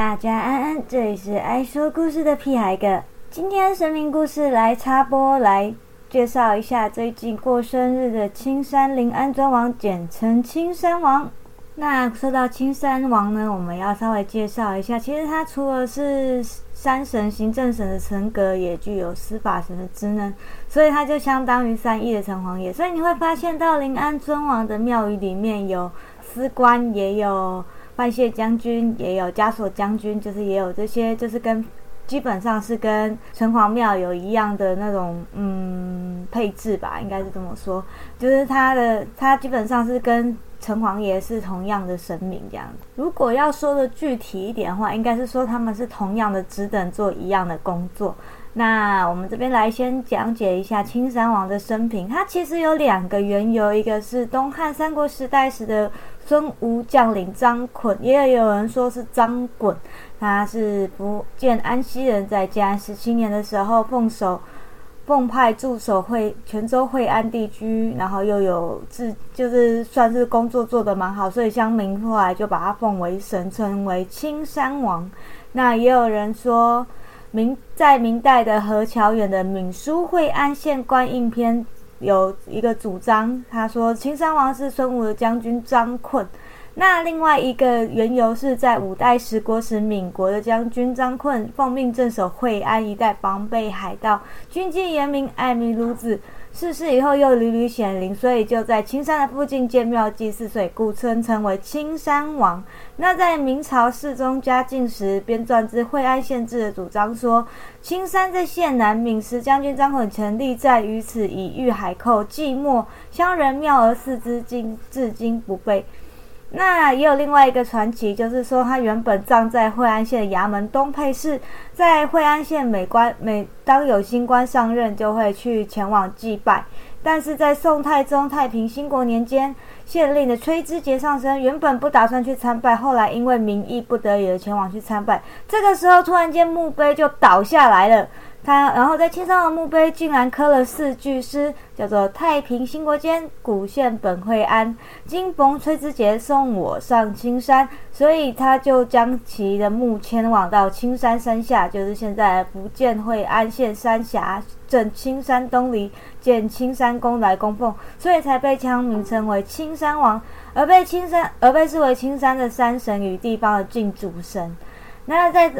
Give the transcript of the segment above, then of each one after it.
大家安安，这里是爱说故事的屁孩哥。今天神明故事来插播，来介绍一下最近过生日的青山林安尊王，简称青山王。那说到青山王呢，我们要稍微介绍一下，其实他除了是山神、行政神的层格，也具有司法神的职能，所以他就相当于三义的城隍爷。所以你会发现到临安尊王的庙宇里面有司官，也有范谢将军，也有枷锁将军，就是也有这些，就是跟基本上是跟城隍庙有一样的那种嗯配置吧，应该是这么说，就是他的他基本上是跟。城隍爷是同样的神明，这样。如果要说的具体一点的话，应该是说他们是同样的职等，做一样的工作。那我们这边来先讲解一下青山王的生平。他其实有两个缘由，一个是东汉三国时代时的孙吴将领张捆，也有人说是张衮。他是福建安溪人，在建安十七年的时候奉守。奉派驻守惠泉州惠安地区，然后又有自就是算是工作做得蛮好，所以乡民后来就把他奉为神，称为青山王。那也有人说，明在明代的何乔远的《闽书惠安县官印篇》有一个主张，他说青山王是孙武的将军张困。那另外一个缘由是在五代十国时，闽国的将军张困奉命镇守惠安一带，防备海盗，军纪严明，爱民如子。逝世以后又屡屡显灵，所以就在青山的附近建庙祭祀，所以故称称为青山王。那在明朝世宗嘉靖时编撰之惠安县志的主张说，青山在县南，闽时将军张捆成立在于此，以御海寇，寂寞乡人庙而祀之，今至今不废。那也有另外一个传奇，就是说他原本葬在惠安县衙门东配市，在惠安县每官每当有新官上任，就会去前往祭拜。但是在宋太宗太平兴国年间，县令的崔知节上身，原本不打算去参拜，后来因为民意不得已而前往去参拜。这个时候突然间墓碑就倒下来了。他然后在青山王墓碑竟然刻了四句诗，叫做“太平兴国间，古县本惠安。今逢崔之节，送我上青山。”所以他就将其的墓迁往到青山山下，就是现在福建惠安县三峡镇青山东里建青山宫来供奉，所以才被乡民称为青山王，而被青山而被视为青山的山神与地方的敬主神。那在。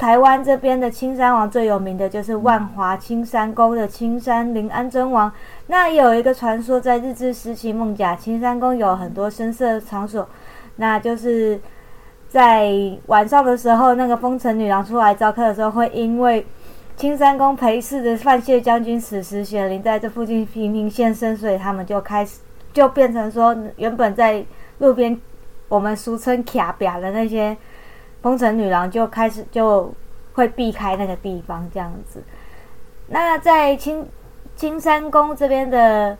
台湾这边的青山王最有名的就是万华青山宫的青山林安尊王。那有一个传说，在日治时期，孟甲青山宫有很多深色场所，那就是在晚上的时候，那个风尘女郎出来招客的时候，会因为青山宫陪侍的范谢将军此时显灵在这附近频频现身，所以他们就开始就变成说，原本在路边我们俗称卡表的那些。风尘女郎就开始就会避开那个地方，这样子。那在青青山宫这边的。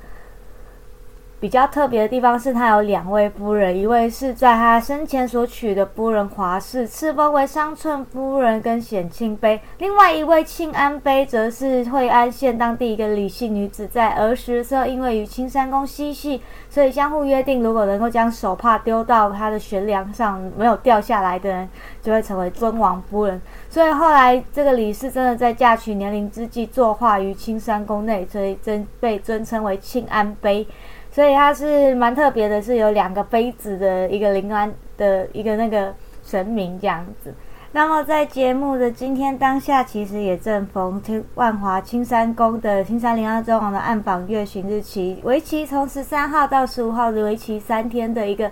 比较特别的地方是，他有两位夫人，一位是在他生前所娶的夫人华氏，赐封为商寸夫人跟显庆妃；另外一位庆安妃，则是惠安县当地一个李姓女子，在儿时时候因为与青山宫嬉戏，所以相互约定，如果能够将手帕丢到他的悬梁上，没有掉下来的人，就会成为尊王夫人。所以后来这个李氏真的在嫁娶年龄之际作画于青山宫内，所以真被尊称为庆安妃。所以它是蛮特别的，是有两个杯子的一个灵安的一个那个神明这样子。那么在节目的今天当下，其实也正逢青万华青山宫的青山灵安尊王的暗访月巡日期，为期从十三号到十五号为期三天的一个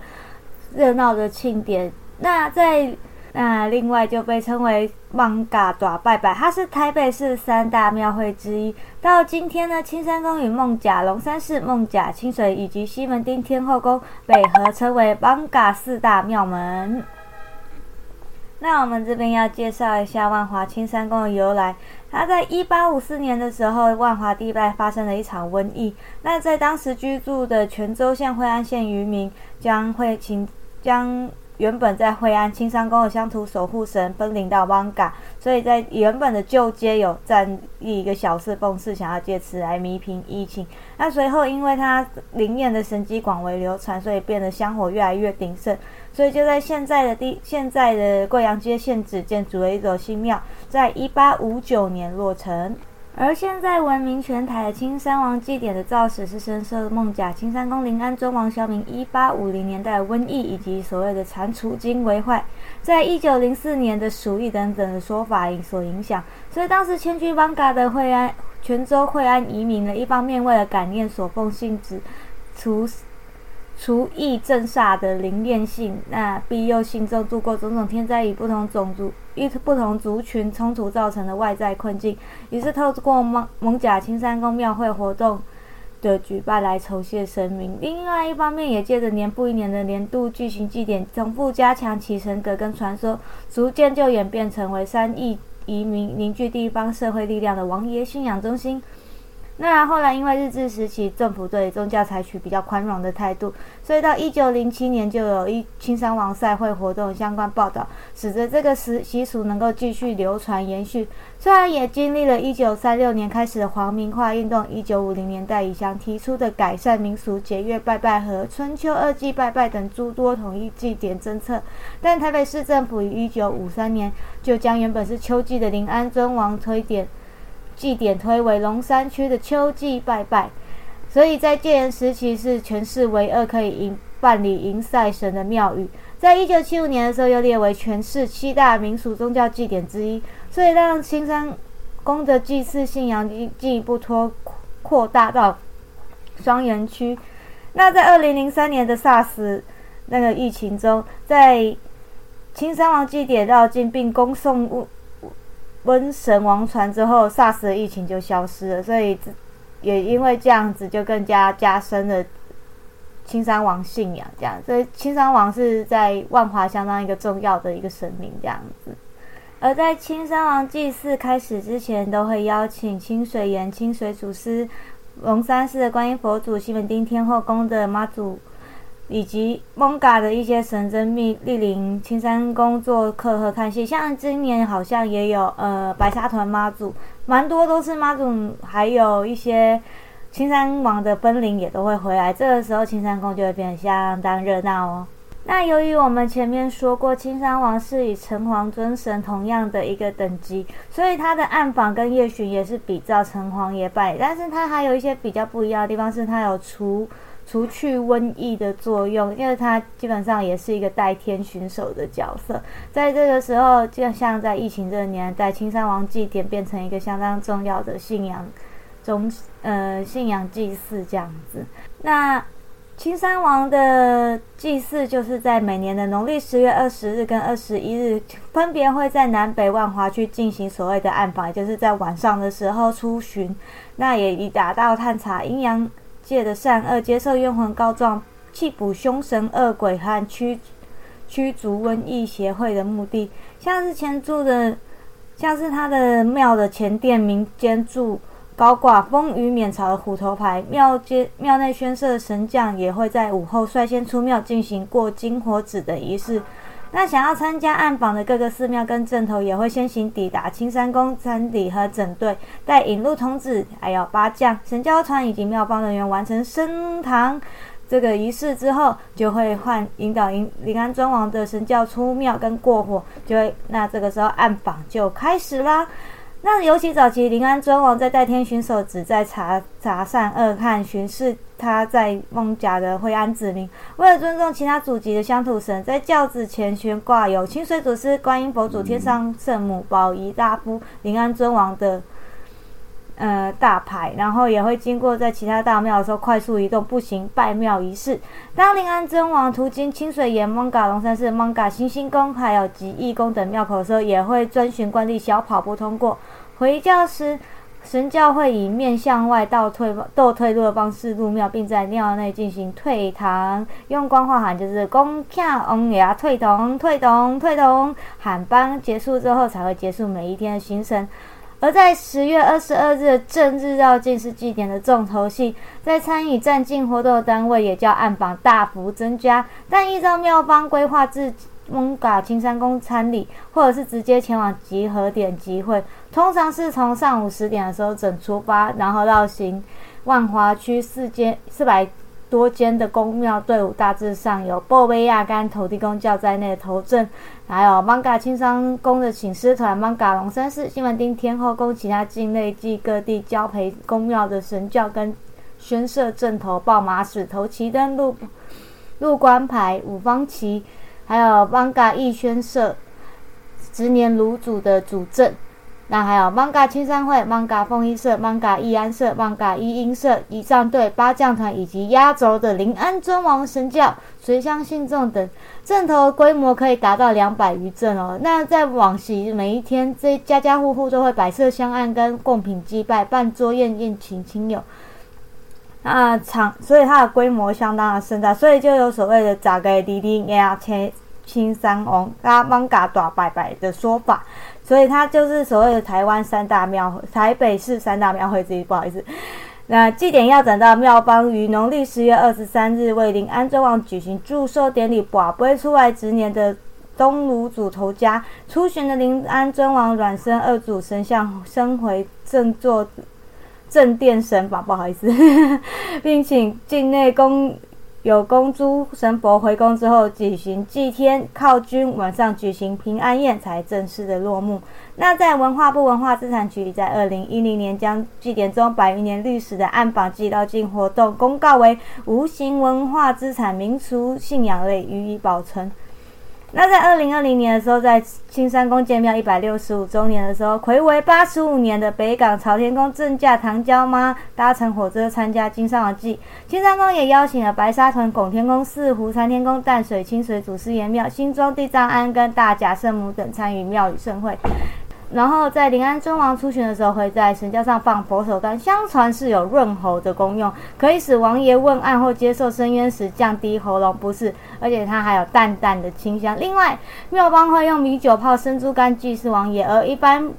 热闹的庆典。那在那另外就被称为望嘎爪拜拜，它是台北市三大庙会之一。到今天呢，青山宫与孟甲龙山寺、孟甲清水以及西门町天后宫被合称为望嘎四大庙门。那我们这边要介绍一下万华青山宫的由来。它在一八五四年的时候，万华地带发生了一场瘟疫。那在当时居住的泉州县惠安县渔民将会请将。原本在惠安青山宫的乡土守护神分灵到汪嘎，所以在原本的旧街有站立一个小侍奉，是想要借此来弥平疫情。那随后因为它灵验的神迹广为流传，所以变得香火越来越鼎盛。所以就在现在的地现在的贵阳街现址建筑了一座新庙，在一八五九年落成。而现在闻名全台的青山王祭典的造始是深受梦甲青山宫临安尊王肖明一八五零年代瘟疫以及所谓的蟾蜍精为患，在一九零四年的鼠疫等等的说法所影响，所以当时迁居邦嘎的惠安泉州惠安移民呢，一方面为了感念所奉信子除。除疫镇煞的灵验性，那庇佑信中度过种种天灾与不同种族、与不同族群冲突造成的外在困境，于是透过蒙蒙甲青山宫庙会活动的举办来酬谢神明。另外一方面，也借着年复一年的年度巨型祭典，重复加强其神格跟传说，逐渐就演变成为三亿移民凝聚地方社会力量的王爷信仰中心。那后来，因为日治时期政府对宗教采取比较宽容的态度，所以到一九零七年就有一青山王赛会活动相关报道，使得这个习习俗能够继续流传延续。虽然也经历了一九三六年开始的皇民化运动，一九五零年代以降提出的改善民俗、节约拜拜和春秋二祭拜拜等诸多统一祭典政策，但台北市政府于一九五三年就将原本是秋季的临安尊王推典。祭典推为龙山区的秋季拜拜，所以在戒严时期是全市唯二可以迎办理迎赛神的庙宇。在一九七五年的时候，又列为全市七大民俗宗教祭典之一，所以让青山宫的祭祀信仰进一步拓扩大到双园区。那在二零零三年的 SARS 那个疫情中，在青山王祭典绕境并恭送物。瘟神王传之后，SARS 的疫情就消失了，所以也因为这样子，就更加加深了青山王信仰。这样，所以青山王是在万华相当一个重要的一个神明这样子。而在青山王祭祀开始之前，都会邀请清水岩清水祖师、龙山寺的观音佛祖、西门町天后宫的妈祖。以及蒙嘎的一些神真密莅临青山宫做客和看戏，像今年好像也有呃白沙屯妈祖，蛮多都是妈祖，还有一些青山王的分灵也都会回来，这个时候青山宫就会变得相当热闹哦。那由于我们前面说过青山王是与城隍尊神同样的一个等级，所以他的暗访跟夜巡也是比照城隍爷拜，但是他还有一些比较不一样的地方，是他有除。除去瘟疫的作用，因为它基本上也是一个代天巡守的角色。在这个时候，就像在疫情这个年代，青山王祭典变成一个相当重要的信仰中，呃，信仰祭祀这样子。那青山王的祭祀就是在每年的农历十月二十日跟二十一日，分别会在南北万华区进行所谓的暗访，也就是在晚上的时候出巡，那也以达到探查阴阳。界的善恶，接受冤魂告状，缉捕凶神恶鬼和驱驱逐瘟疫协会的目的。像是前住的，像是他的庙的前殿民间住高挂风雨免潮的虎头牌，庙街庙内宣设神将也会在午后率先出庙进行过金火纸的仪式。那想要参加暗访的各个寺庙跟镇头，也会先行抵达青山宫参礼和整队，带引路童子，还有八将、神教团以及庙方人员完成升堂这个仪式之后，就会换引导临临安尊王的神教出庙跟过火，就会那这个时候暗访就开始啦。那尤其早期临安尊王在代天巡守，只在查查善恶和巡视他在孟甲的惠安子民。为了尊重其他祖籍的乡土神，在轿子前悬挂有清水祖师、观音佛祖、天上圣母、宝仪大夫、临安尊王的呃大牌，然后也会经过在其他大庙的时候快速移动步行拜庙仪式。当临安尊王途经清水岩、孟嘎龙山寺、孟嘎星星宫还有吉义宫等庙口的时候，也会遵循惯例小跑步通过。回教时，神教会以面向外倒退、倒退路的方式入庙，并在庙内进行退堂。用官话喊就是“公卡翁呀，退堂，退堂，退堂”。喊班结束之后，才会结束每一天的行程。而在十月二十二日正日绕境是祭典的重头戏，在参与站境活动的单位也叫暗访大幅增加，但依照庙方规划至。蒙嘎青山宫参礼，或者是直接前往集合点集会，通常是从上午十点的时候整出发，然后绕行万华区四间四百多间的公庙队伍，大致上有波威亚干土地公教在内的头阵，还有芒嘎青山宫的请师团、芒嘎龙山寺、新闻町天后宫其他境内及各地交陪公庙的神教跟宣社阵头、报马使、头旗灯、路路关牌、五方旗，还有芒嘎义宣社执年炉主的主阵。那还有 Manga 青山会、Manga 凤衣社、Manga 义安社、Manga 一英社、仪仗队、八将团以及压轴的临安尊王神教、随乡信众等，阵头规模可以达到两百余阵哦。那在往昔每一天，这家家户户都会摆设香案跟贡品祭拜，办桌宴宴请亲友。那场，所以它的规模相当的盛大，所以就有所谓的“咋个滴滴呀青青山王啊 Manga 大拜拜”的说法。所以它就是所谓的台湾三大庙，台北市三大庙会之一。不好意思，那祭典要等到庙方于农历十月二十三日为临安尊王举行祝寿典礼，把杯出来值年的东炉主头家出巡的临安尊王阮生二祖神像升回正座正殿神法，不好意思，并请境内公。有公诸神佛回宫之后，举行祭天靠军，晚上举行平安宴，才正式的落幕。那在文化部文化资产局在二零一零年将祭典中百余年历史的暗访祭道境活动公告为无形文化资产民俗信仰类予以保存。那在二零二零年的时候，在青山宫建庙一百六十五周年的时候，魁为八十五年的北港朝天宫正驾唐娇妈搭乘火车参加金山王祭，青山宫也邀请了白沙屯拱天宫、四湖三天宫、淡水清水祖师爷庙、新庄地藏庵跟大甲圣母等参与庙宇盛会。然后在临安尊王出巡的时候，会在神教上放佛手柑，相传是有润喉的功用，可以使王爷问案或接受深渊时降低喉咙不适，而且它还有淡淡的清香。另外，庙方会用米酒泡生猪肝祭祀王爷，而一般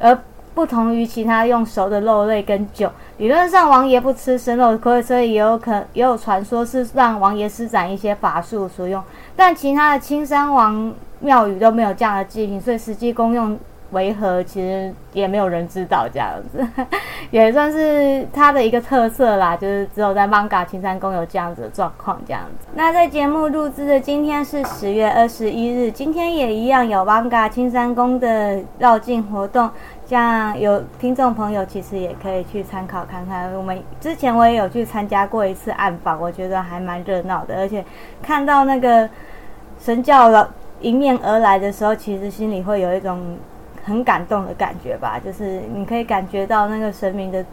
而不同于其他用熟的肉类跟酒。理论上，王爷不吃生肉，所以也有可也有传说是让王爷施展一些法术所用。但其他的青山王庙宇都没有这样的祭品，所以实际功用。为何其实也没有人知道这样子，也算是它的一个特色啦。就是只有在芒嘎青山宫有这样子的状况，这样子。那在节目录制的今天是十月二十一日，今天也一样有芒嘎青山宫的绕境活动，像有听众朋友其实也可以去参考看看。我们之前我也有去参加过一次暗访，我觉得还蛮热闹的，而且看到那个神教了迎面而来的时候，其实心里会有一种。很感动的感觉吧，就是你可以感觉到那个神明的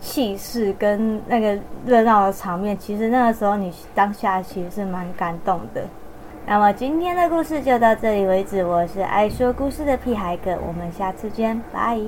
气势跟那个热闹的场面。其实那个时候你当下其实是蛮感动的。那么今天的故事就到这里为止。我是爱说故事的屁孩哥，我们下次见，拜。